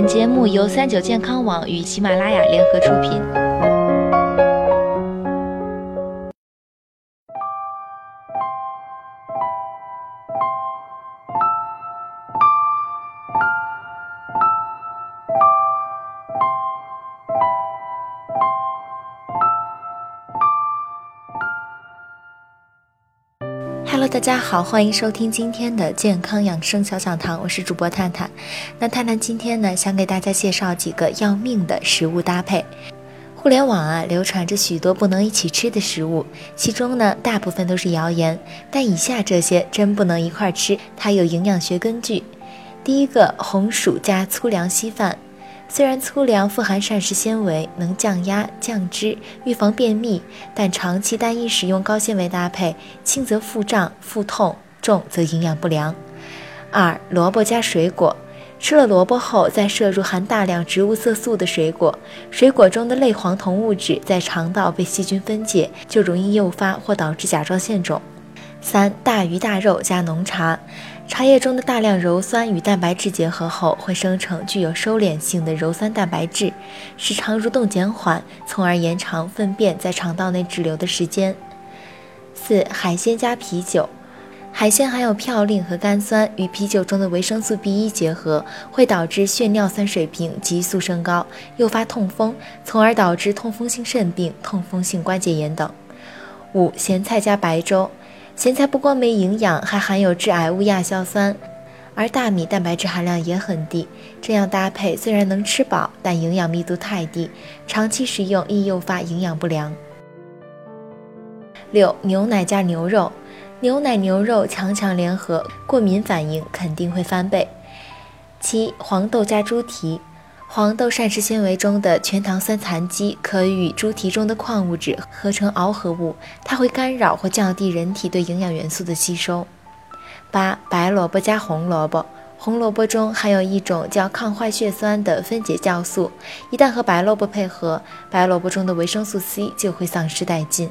本节目由三九健康网与喜马拉雅联合出品。Hello，大家好，欢迎收听今天的健康养生小讲堂，我是主播探探。那探探今天呢，想给大家介绍几个要命的食物搭配。互联网啊，流传着许多不能一起吃的食物，其中呢，大部分都是谣言。但以下这些真不能一块儿吃，它有营养学根据。第一个，红薯加粗粮稀饭。虽然粗粮富含膳食纤维，能降压降脂、预防便秘，但长期单一食用高纤维搭配，轻则腹胀、腹痛，重则营养不良。二、萝卜加水果，吃了萝卜后再摄入含大量植物色素的水果，水果中的类黄酮物质在肠道被细菌分解，就容易诱发或导致甲状腺肿。三、大鱼大肉加浓茶。茶叶中的大量鞣酸与蛋白质结合后，会生成具有收敛性的鞣酸蛋白质，使肠蠕动减缓，从而延长粪便在肠道内滞留的时间。四、海鲜加啤酒，海鲜含有嘌呤和甘酸，与啤酒中的维生素 B 一结合，会导致血尿酸水平急速升高，诱发痛风，从而导致痛风性肾病、痛风性关节炎等。五、咸菜加白粥。咸菜不光没营养，还含有致癌物亚硝酸，而大米蛋白质含量也很低。这样搭配虽然能吃饱，但营养密度太低，长期食用易诱发营养不良。六、牛奶加牛肉，牛奶牛肉强强联合，过敏反应肯定会翻倍。七、黄豆加猪蹄。黄豆膳食纤维中的全糖酸残基可与猪蹄中的矿物质合成螯合物，它会干扰或降低人体对营养元素的吸收。八、白萝卜加红萝卜，红萝卜中含有一种叫抗坏血酸的分解酵素，一旦和白萝卜配合，白萝卜中的维生素 C 就会丧失殆尽。